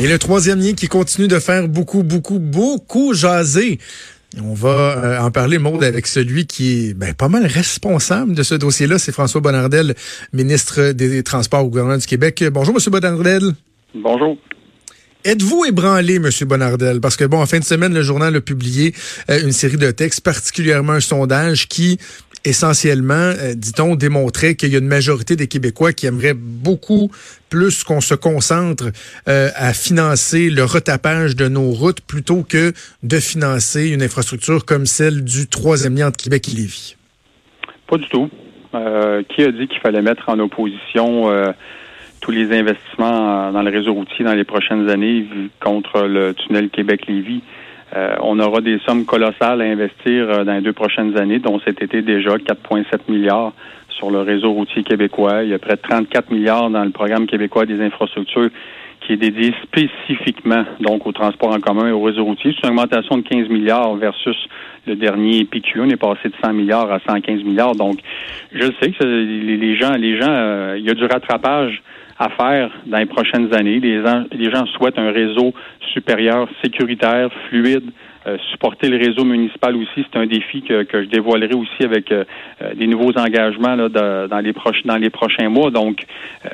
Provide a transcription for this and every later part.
Et le troisième lien qui continue de faire beaucoup, beaucoup, beaucoup jaser. On va euh, en parler, Maude, avec celui qui est ben, pas mal responsable de ce dossier-là. C'est François Bonnardel, ministre des Transports au gouvernement du Québec. Bonjour, Monsieur Bonnardel. Bonjour. Êtes-vous ébranlé, Monsieur Bonnardel? Parce que, bon, en fin de semaine, le journal a publié euh, une série de textes, particulièrement un sondage qui, essentiellement, euh, dit-on, démontrait qu'il y a une majorité des Québécois qui aimeraient beaucoup plus qu'on se concentre euh, à financer le retapage de nos routes plutôt que de financer une infrastructure comme celle du troisième lien entre Québec et Lévis. Pas du tout. qui a dit qu'il fallait mettre en opposition tous les investissements dans le réseau routier dans les prochaines années contre le tunnel Québec-Lévis? Euh, on aura des sommes colossales à investir euh, dans les deux prochaines années, dont cet été déjà 4,7 milliards sur le réseau routier québécois. Il y a près de 34 milliards dans le programme québécois des infrastructures qui est dédié spécifiquement donc au transport en commun et au réseau routier. C'est une augmentation de 15 milliards versus le dernier PQ. On est passé de 100 milliards à 115 milliards. Donc, je sais que les gens, les gens, euh, il y a du rattrapage à faire dans les prochaines années. Les, les gens souhaitent un réseau supérieur, sécuritaire, fluide, euh, supporter le réseau municipal aussi, c'est un défi que, que je dévoilerai aussi avec euh, euh, des nouveaux engagements là, dans, les proches, dans les prochains mois. Donc,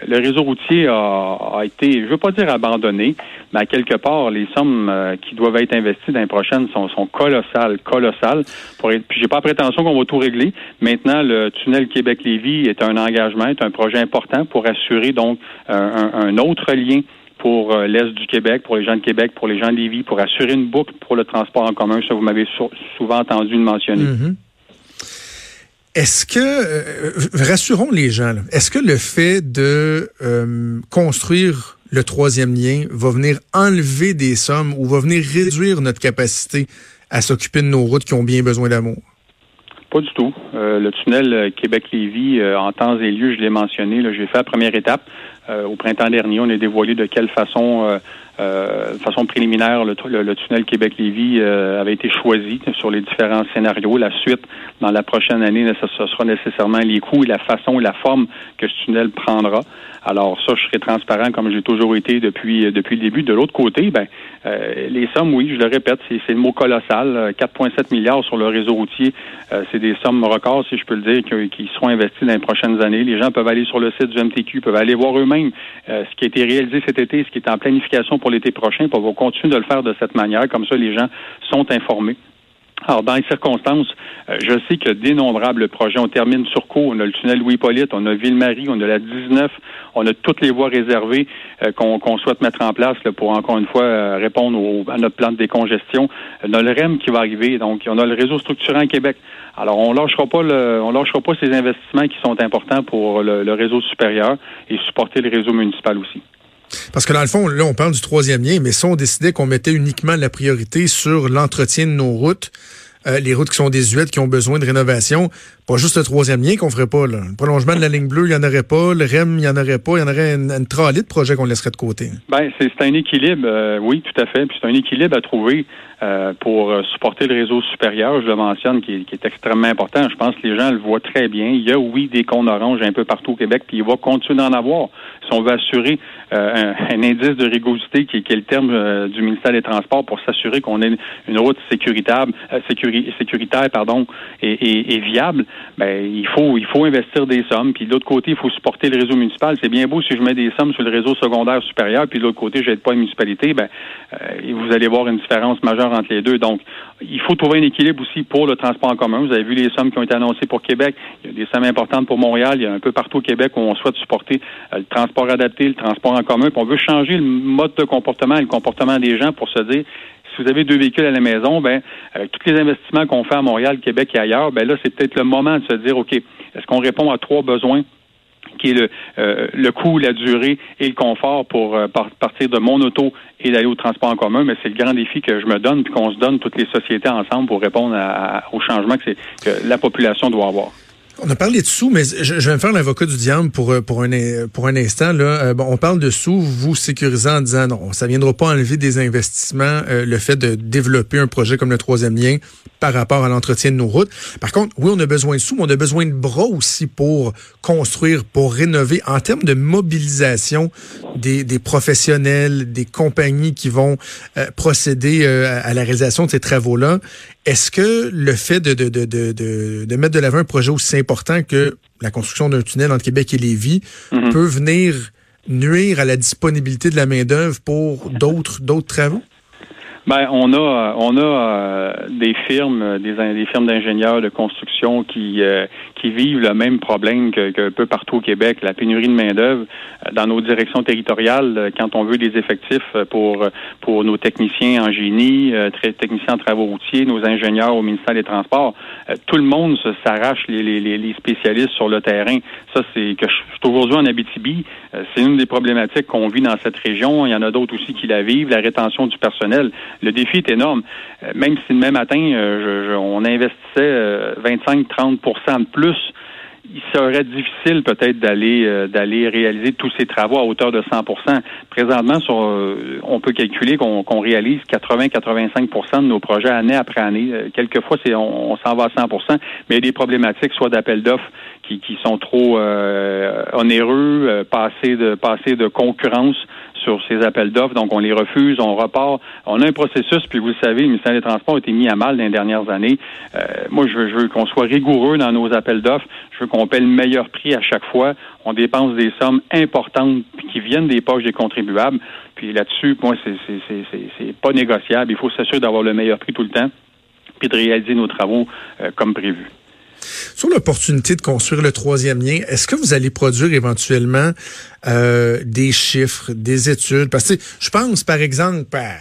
le réseau routier a, a, été, je veux pas dire abandonné, mais à quelque part, les sommes qui doivent être investies dans les prochaines sont, sont colossales, colossales. Pour être, puis j'ai pas prétention qu'on va tout régler. Maintenant, le tunnel Québec-Lévis est un engagement, est un projet important pour assurer donc un, un autre lien pour euh, l'Est du Québec, pour les gens de Québec, pour les gens de Lévis, pour assurer une boucle pour le transport en commun. Ça, vous m'avez souvent entendu le mentionner. Mm-hmm. Est-ce que, euh, rassurons les gens, est-ce que le fait de euh, construire le troisième lien va venir enlever des sommes ou va venir réduire notre capacité à s'occuper de nos routes qui ont bien besoin d'amour? Pas du tout. le tunnel Québec-Lévis, en temps et lieu, je l'ai mentionné, j'ai fait la première étape. Euh, au printemps dernier, on a dévoilé de quelle façon, euh, euh, de façon préliminaire, le, tunnel Québec-Lévis avait été choisi sur les différents scénarios. La suite, dans la prochaine année, ce sera nécessairement les coûts et la façon et la forme que ce tunnel prendra. Alors ça, je serai transparent comme j'ai toujours été depuis depuis le début. De l'autre côté, ben les sommes, oui, je le répète, c'est le mot colossal. 4,7 milliards sur le réseau routier, c'est des sommes records, si je peux le dire, qui, qui seront investies dans les prochaines années. Les gens peuvent aller sur le site du MTQ, peuvent aller voir eux-mêmes euh, ce qui a été réalisé cet été, ce qui est en planification pour l'été prochain. on va continuer de le faire de cette manière. Comme ça, les gens sont informés. Alors, dans les circonstances, euh, je sais que d'innombrables projets, on termine sur cours. On a le tunnel Louis-Polyte, on a Ville-Marie, on a la 19, on a toutes les voies réservées euh, qu'on souhaite mettre en place pour, encore une fois, répondre à notre plan de décongestion. On a le REM qui va arriver, donc on a le réseau structurant Québec. Alors, on lâchera pas le, on lâchera pas ces investissements qui sont importants pour le, réseau supérieur et supporter le réseau municipal aussi. Parce que dans le fond, là, on parle du troisième lien, mais si on décidait qu'on mettait uniquement la priorité sur l'entretien de nos routes, euh, les routes qui sont désuètes, qui ont besoin de rénovation, pas juste le troisième lien qu'on ferait pas. Là. Le prolongement de la ligne bleue, il n'y en aurait pas. Le REM, il n'y en aurait pas. Il y en aurait une, une de projets qu'on laisserait de côté. Ben, c'est un équilibre, euh, oui, tout à fait. Puis c'est un équilibre à trouver euh, pour supporter le réseau supérieur, je le mentionne, qui est, extrêmement important. Je pense que les gens le voient très bien. Il y a, oui, des cônes oranges un peu partout au Québec, puis il va continuer d'en avoir. Si on veut assurer un, indice de rigosité qui, est le terme du ministère des Transports pour s'assurer qu'on ait une route sécuritaire, sécuritaire pardon, et viable, ben il faut il faut investir des sommes. Puis de l'autre côté, il faut supporter le réseau municipal. C'est bien beau si je mets des sommes sur le réseau secondaire supérieur, puis de l'autre côté, je n'aide pas une municipalité, ben euh, vous allez voir une différence majeure entre les deux. Donc, il faut trouver un équilibre aussi pour le transport en commun. Vous avez vu les sommes qui ont été annoncées pour Québec. Il y a des sommes importantes pour Montréal. Il y a un peu partout au Québec où on souhaite supporter euh, le transport adapté, le transport en commun. Puis on veut changer le mode de comportement et le comportement des gens pour se dire si vous avez deux véhicules à la maison, ben euh, tous les investissements qu'on fait à Montréal, Québec et ailleurs, ben là, c'est peut-être le moment de se dire, OK, est-ce qu'on répond à trois besoins? Qui est le, euh, le coût, la durée et le confort pour euh, partir de mon auto et d'aller au transport en commun, mais c'est le grand défi que je me donne puis qu'on se donne toutes les sociétés ensemble pour répondre à, au changement que, que la population doit avoir. On a parlé de sous, mais je, vais me faire l'avocat du diable pour euh, pour un pour un instant là. Euh, bon, on parle de sous, vous sécurisant en disant non, ça viendra pas enlever des investissements euh, le fait de développer un projet comme le troisième lien par rapport à l'entretien de nos routes. Par contre, oui, on a besoin de sous, mais on a besoin de bras aussi pour construire, pour rénover en termes de mobilisation des, des professionnels, des compagnies qui vont procéder à la réalisation de ces travaux-là. Est-ce que le fait de, de, de, de, de mettre de l'avant un projet aussi important que la construction d'un tunnel entre Québec et Lévis mhm. peut venir nuire à la disponibilité de la main-d'œuvre pour d'autres d'autres travaux? Ben, on a on a euh, des firmes, des, des firmes d'ingénieurs de construction qui euh, qui vivent le même problème que, que peu partout au Québec, la pénurie de main d'œuvre euh, dans nos directions territoriales. Quand on veut des effectifs pour pour nos techniciens en génie, techniciens en travaux routiers, nos ingénieurs au ministère des Transports, tout le monde s'arrache les, les, les, spécialistes sur le terrain. Ça, c'est que je suis aujourd'hui en Abitibi. C'est une des problématiques qu'on vit dans cette région. Il y en a d'autres aussi qui la vivent. La rétention du personnel le défi est énorme. Euh, même si demain matin, euh, on investissait 25-30% euh, de plus, il serait difficile peut-être d'aller d'aller réaliser tous ces travaux à hauteur de 100% Présentement, on peut calculer qu'on réalise 80-85% de nos projets année après année. Quelquefois, c'est on, s'en va à 100% mais il y a des problématiques, soit d'appel d'offres qui, qui, sont trop onéreux, passer de passer de concurrence sur ces appels d'offres, donc on les refuse, on repart. On a un processus, puis vous le savez, le ministère des Transports a été mis à mal dans les dernières années. Euh, moi, je veux, qu'on soit rigoureux dans nos appels d'offres. Je veux qu'on paie le meilleur prix à chaque fois. On dépense des sommes importantes qui viennent des poches des contribuables. Puis là-dessus, moi, c'est pas négociable. Il faut s'assurer d'avoir le meilleur prix tout le temps, puis de réaliser nos travaux euh, comme prévu. Sur l'opportunité de construire le troisième lien, est-ce que vous allez produire éventuellement euh, des chiffres, des études? Parce que je pense, par exemple, à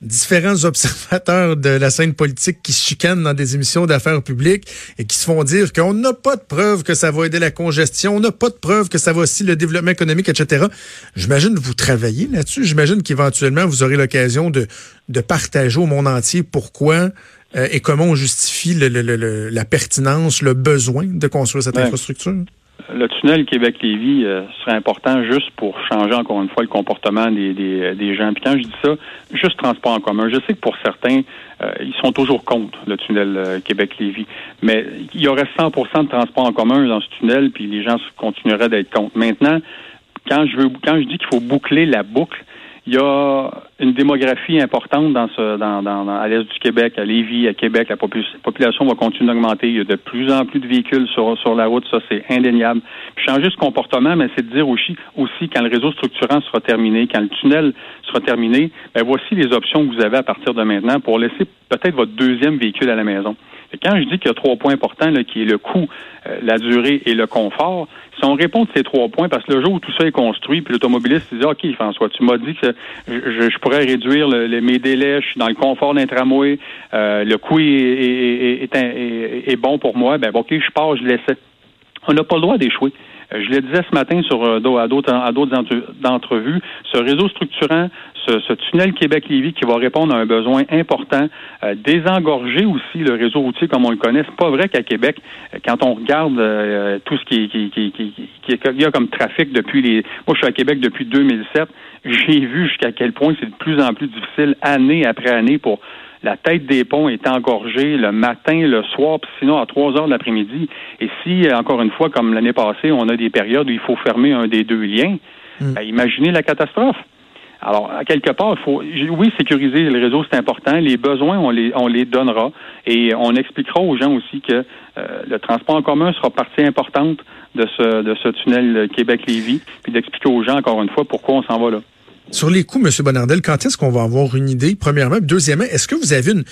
différents observateurs de la scène politique qui se chicanent dans des émissions d'affaires publiques et qui se font dire qu'on n'a pas de preuves que ça va aider la congestion, on n'a pas de preuves que ça va aussi le développement économique, etc. J'imagine que vous travaillez là-dessus. J'imagine qu'éventuellement, vous aurez l'occasion de, de partager au monde entier pourquoi euh, et comment on justifie la pertinence, le besoin de construire cette infrastructure? Le tunnel Québec-Lévis euh, serait important juste pour changer encore une fois le comportement des, des, gens. Puis quand je dis ça, juste transport en commun. Je sais que pour certains, euh, ils sont toujours contre le tunnel Québec-Lévis, mais il y aurait 100% de transport en commun dans ce tunnel, puis les gens continueraient d'être contre. Maintenant, quand je veux, quand je dis qu'il faut boucler la boucle, il y a une démographie importante dans ce, dans, dans, à l'est du Québec, à Lévis, à Québec. La population va continuer d'augmenter. Il y a de plus en plus de véhicules sur, sur la route. Ça, c'est indéniable. changer ce comportement, mais c'est de dire aussi, aussi quand le réseau structurant sera terminé, quand le tunnel sera terminé, ben voici les options que vous avez à partir de maintenant pour laisser peut-être votre deuxième véhicule à la maison. Quand je dis qu'il y a trois points importants, là, qui est le coût, euh, la durée et le confort, si on répond de ces trois points, parce que le jour où tout ça est construit, puis l'automobiliste dit OK, François, tu m'as dit que je, pourrais réduire mes délais, je suis dans le confort d'un tramway, euh, le coût est, est, bon pour moi, ben OK, je pars, je laisse. On n'a pas le droit d'échouer. Euh, je le disais ce matin sur à d'autres à d'autres entrevues, ce réseau structurant ce, tunnel Québec-Lévis qui va répondre à un besoin important, euh, désengorger aussi le réseau routier comme on le connaît. C'est pas vrai qu'à Québec, euh, quand on regarde euh, tout ce qui, qui, qui, qui, y a comme trafic depuis les... Moi, je suis à Québec depuis 2007. J'ai vu jusqu'à quel point c'est de plus en plus difficile, année après année, pour la tête des ponts est engorgée le matin, le soir, puis sinon à 3 heures de l'après-midi. Et si, encore une fois, comme l'année passée, on a des périodes où il faut fermer un des deux liens, hmm. ben, imaginez la catastrophe. Alors, à quelque part, il faut, oui, sécuriser le réseau, c'est important. Les besoins, on les, on les donnera et on expliquera aux gens aussi que euh, le transport en commun sera partie importante de ce, de ce tunnel Québec-Lévis, puis d'expliquer aux gens, encore une fois, pourquoi on s'en va là. Sur les coûts, M. Bonardel, quand est-ce qu'on va avoir une idée, premièrement? Deuxièmement, est-ce que vous avez une,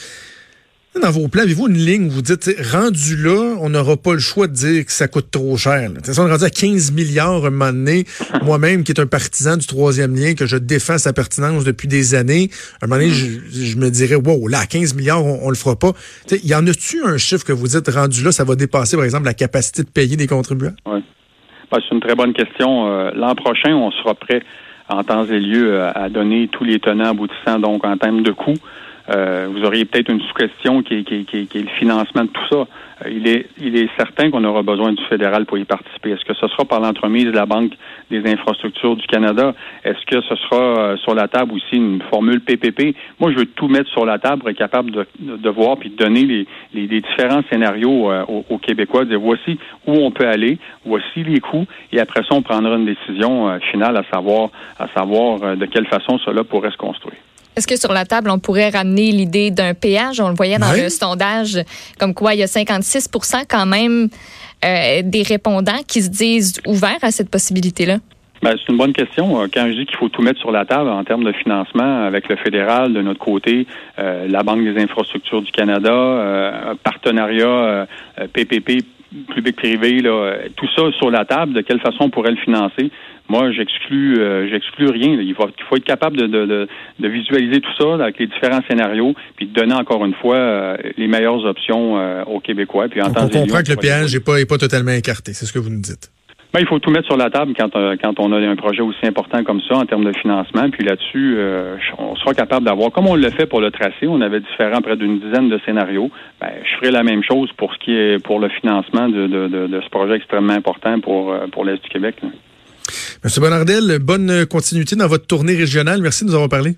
dans vos plans, avez-vous une ligne où vous dites, rendu là, on n'aura pas le choix de dire que ça coûte trop cher. On est rendu à 15 milliards un moment donné. Moi-même, qui est un partisan du troisième lien, que je défends sa pertinence depuis des années, un moment donné, je, me dirais, wow, là, 15 milliards, on, le fera pas. Il y en a-tu un chiffre que vous dites, rendu là, ça va dépasser, par exemple, la capacité de payer des contribuables? Oui. Ben, c'est une très bonne question. Euh, l'an prochain, on sera prêt en temps et lieu à donner tous les tenants aboutissants, donc en termes de coûts. Euh, vous auriez peut-être une sous-question qui, qui, qui, qui, est le financement de tout ça. Euh, il, est, il est certain qu'on aura besoin du fédéral pour y participer. Est-ce que ce sera par l'entremise de la Banque des infrastructures du Canada? Est-ce que ce sera euh, sur la table aussi une formule PPP? Moi, je veux tout mettre sur la table pour être capable de, de, voir puis de donner les, les, les différents scénarios aux, aux, Québécois, de dire voici où on peut aller, voici les coûts, et après ça, on prendra une décision finale à savoir, à savoir de quelle façon cela pourrait se construire. Est-ce que sur la table, on pourrait ramener l'idée d'un péage? On le voyait dans le sondage, comme quoi il y a 56% quand même euh, des répondants qui se disent ouverts à cette possibilité-là. Ben, c'est une bonne question. Euh, quand je dis qu'il faut tout mettre sur la table en termes de financement avec le fédéral, de notre côté, euh, la Banque des infrastructures du Canada, un partenariat PPP public-privé, tout ça sur la table, de quelle façon on pourrait le financer? Moi, j'exclus, euh, j'exclus rien. Il faut, il faut être capable de, de, de, visualiser tout ça avec les différents scénarios, puis de donner encore une fois euh, les meilleures options euh, aux Québécois. Puis en on comprend que le péage n'est pas, est pas totalement écarté. C'est ce que vous nous dites. Ben, il faut tout mettre sur la table quand, quand on a un projet aussi important comme ça en termes de financement. Puis là-dessus, on sera capable d'avoir, comme on l'a fait pour le tracé, on avait différents, près d'une dizaine de scénarios. Ben, je ferai la même chose pour ce qui est pour le financement de, de, de, ce projet extrêmement important pour, pour l'Est du Québec. Monsieur Bonardel, bonne continuité dans votre tournée régionale. Merci de nous avoir parlé.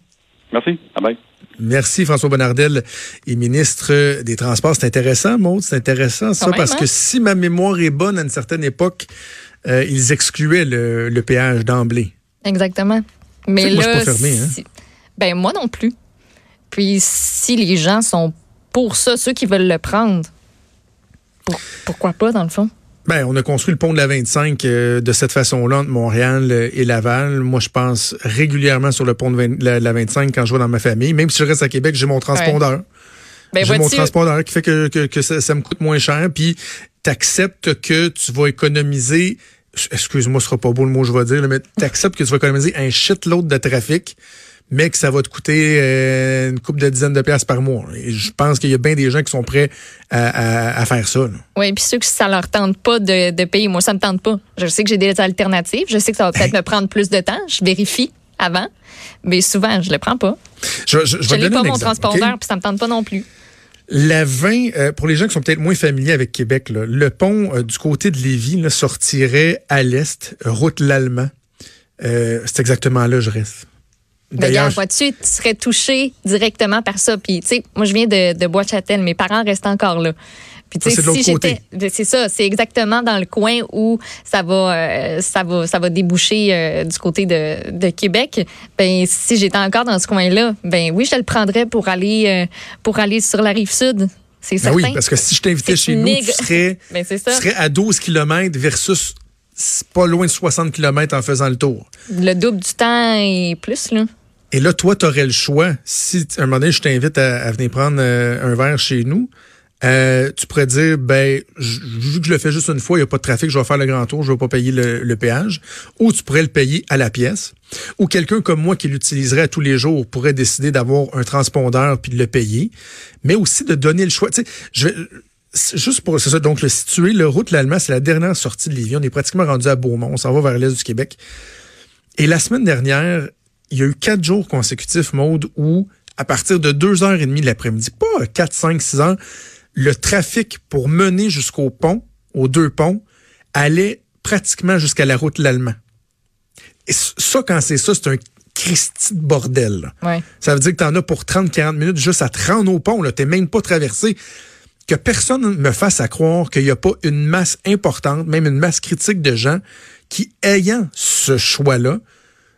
Merci. Bye Merci François Bonardel et ministre des Transports. C'est intéressant, Maud, c'est intéressant ça, parce que hein? si ma mémoire est bonne, à une certaine époque, euh, ils excluaient le, péage d'emblée. Exactement. Mais là, moi, je suis pas fermé, hein? ben moi non plus. Puis si les gens sont pour ça, ceux qui veulent le prendre, pourquoi pas dans le fond? Ben, on a construit le pont de la 25 euh, de cette façon-là entre Montréal euh, et Laval. Moi, je pense régulièrement sur le pont de la, 25 quand je vais dans ma famille. Même si je reste à Québec, j'ai mon transpondeur. Ben, j'ai mon transpondeur qui fait que, que, ça, me coûte moins cher. Puis, t'acceptes que tu vas économiser excuse-moi, ce sera pas beau le mot que je vais dire, mais t'acceptes que tu vas économiser un shitload de trafic mais que ça va te coûter euh, une coupe de dizaines de pièces par mois. Et je pense qu'il y a bien des gens qui sont prêts à, faire ça. Oui, puis ceux que ça leur tente pas de, payer, moi, ça me tente pas. Je sais que j'ai des alternatives. Je sais que ça va peut-être me prendre plus de temps. Je vérifie avant, mais souvent, je le prends pas. Je, je, n'ai pas mon transpondeur, puis ça me tente pas non plus. La 20, euh, pour les gens qui sont peut-être moins familiers avec Québec, le pont euh, du côté de Lévis sortirait à l'est, route l'Allemand. c'est exactement là que je reste. D'ailleurs, vois-tu, tu serais touché directement par ça. Puis, tu sais, moi, je viens de, de Bois-Châtel. Mes parents restent encore là. Puis, tu sais, si j'étais, c'est ça, c'est exactement dans le coin où ça va, euh, ça va, ça va déboucher euh, du côté de, de Québec. Ben, si j'étais encore dans ce coin-là, ben oui, je le prendrais pour aller, euh, pour aller sur la rive sud. C'est ben certain. oui, parce que si je t'invitais chez nous, tu serais, ben, tu serais à 12 km versus pas loin de 60 km en faisant le tour. Le double du temps et plus, là. Et là, toi, tu aurais le choix. Si un moment donné, je t'invite à, venir prendre euh, un verre chez nous, euh, tu pourrais dire, ben, vu que je le fais juste une fois, il n'y a pas de trafic, je vais faire le grand tour, je ne vais pas payer le, péage. Ou tu pourrais le payer à la pièce. Ou quelqu'un comme moi qui l'utiliserait tous les jours pourrait décider d'avoir un transpondeur puis de le payer. Mais aussi de donner le choix. Tu sais, je vais, juste pour ça, donc le situer, le route l'Allemand, c'est la dernière sortie de Lévis. On est pratiquement rendu à Beaumont. On s'en va vers l'est du Québec. Et la semaine dernière, il y a eu quatre jours consécutifs, Maude, où à partir de 2h30 de l'après-midi, pas 4, 5, 6 heures, le trafic pour mener jusqu'au pont, aux deux ponts, allait pratiquement jusqu'à la route l'Allemand. Et ça, quand c'est ça, c'est un Christi de bordel. Ça veut dire que tu en as pour 30-40 minutes juste à te rendre au pont. Tu n'es même pas traversé. Que personne me fasse à croire qu'il n'y a pas une masse importante, même une masse critique de gens qui, ayant ce choix-là,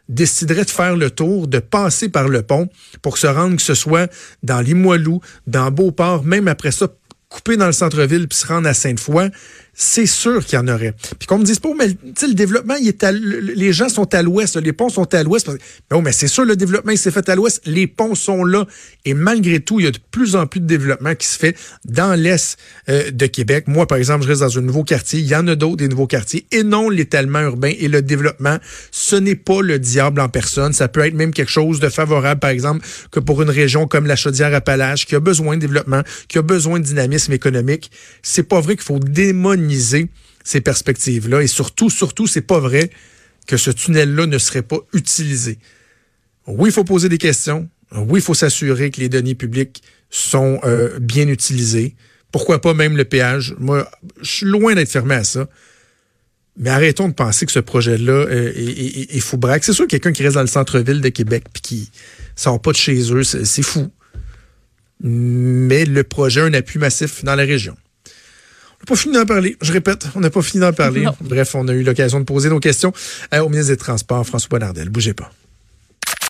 déciderait de faire le tour, de passer par le pont pour se rendre que ce soit dans Limoilou, dans Beauport, même après ça, couper dans le centre-ville puis se rendre à Sainte-Foy, c'est sûr qu'il y en aurait. Puis qu'on me dise pas, mais le développement, il est les gens sont à l'ouest, les ponts sont à l'ouest. Non, mais c'est sûr, le développement, il s'est fait à l'ouest, les ponts sont là. Et malgré tout, il y a de plus en plus de développement qui se fait dans l'est euh, de Québec. Moi, par exemple, je reste dans un nouveau quartier. Il y en a d'autres, des nouveaux quartiers. Et non, l'étalement urbain et le développement, ce n'est pas le diable en personne. Ça peut être même quelque chose de favorable, par exemple, que pour une région comme la Chaudière-Appalaches, qui a besoin de développement, qui a besoin de dynamisme économique. C'est pas vrai qu'il faut démoniser ces perspectives-là. Et surtout, surtout, c'est pas vrai que ce tunnel-là ne serait pas utilisé. Oui, il faut poser des questions. Oui, il faut s'assurer que les deniers publics sont euh, bien utilisés. Pourquoi pas même le péage? Moi, je suis loin d'être fermé à ça. Mais arrêtons de penser que ce projet-là euh, est, fou braque. C'est sûr quelqu'un qui reste dans le centre-ville de Québec puis qui sort pas de chez eux, c'est fou. Mais le projet a un appui massif dans la région. On n'a pas fini d'en parler. Je répète, on n'a pas fini d'en parler. Bref, on a eu l'occasion de poser nos questions euh, au ministre des Transports, François Bonnardel. Bougez pas.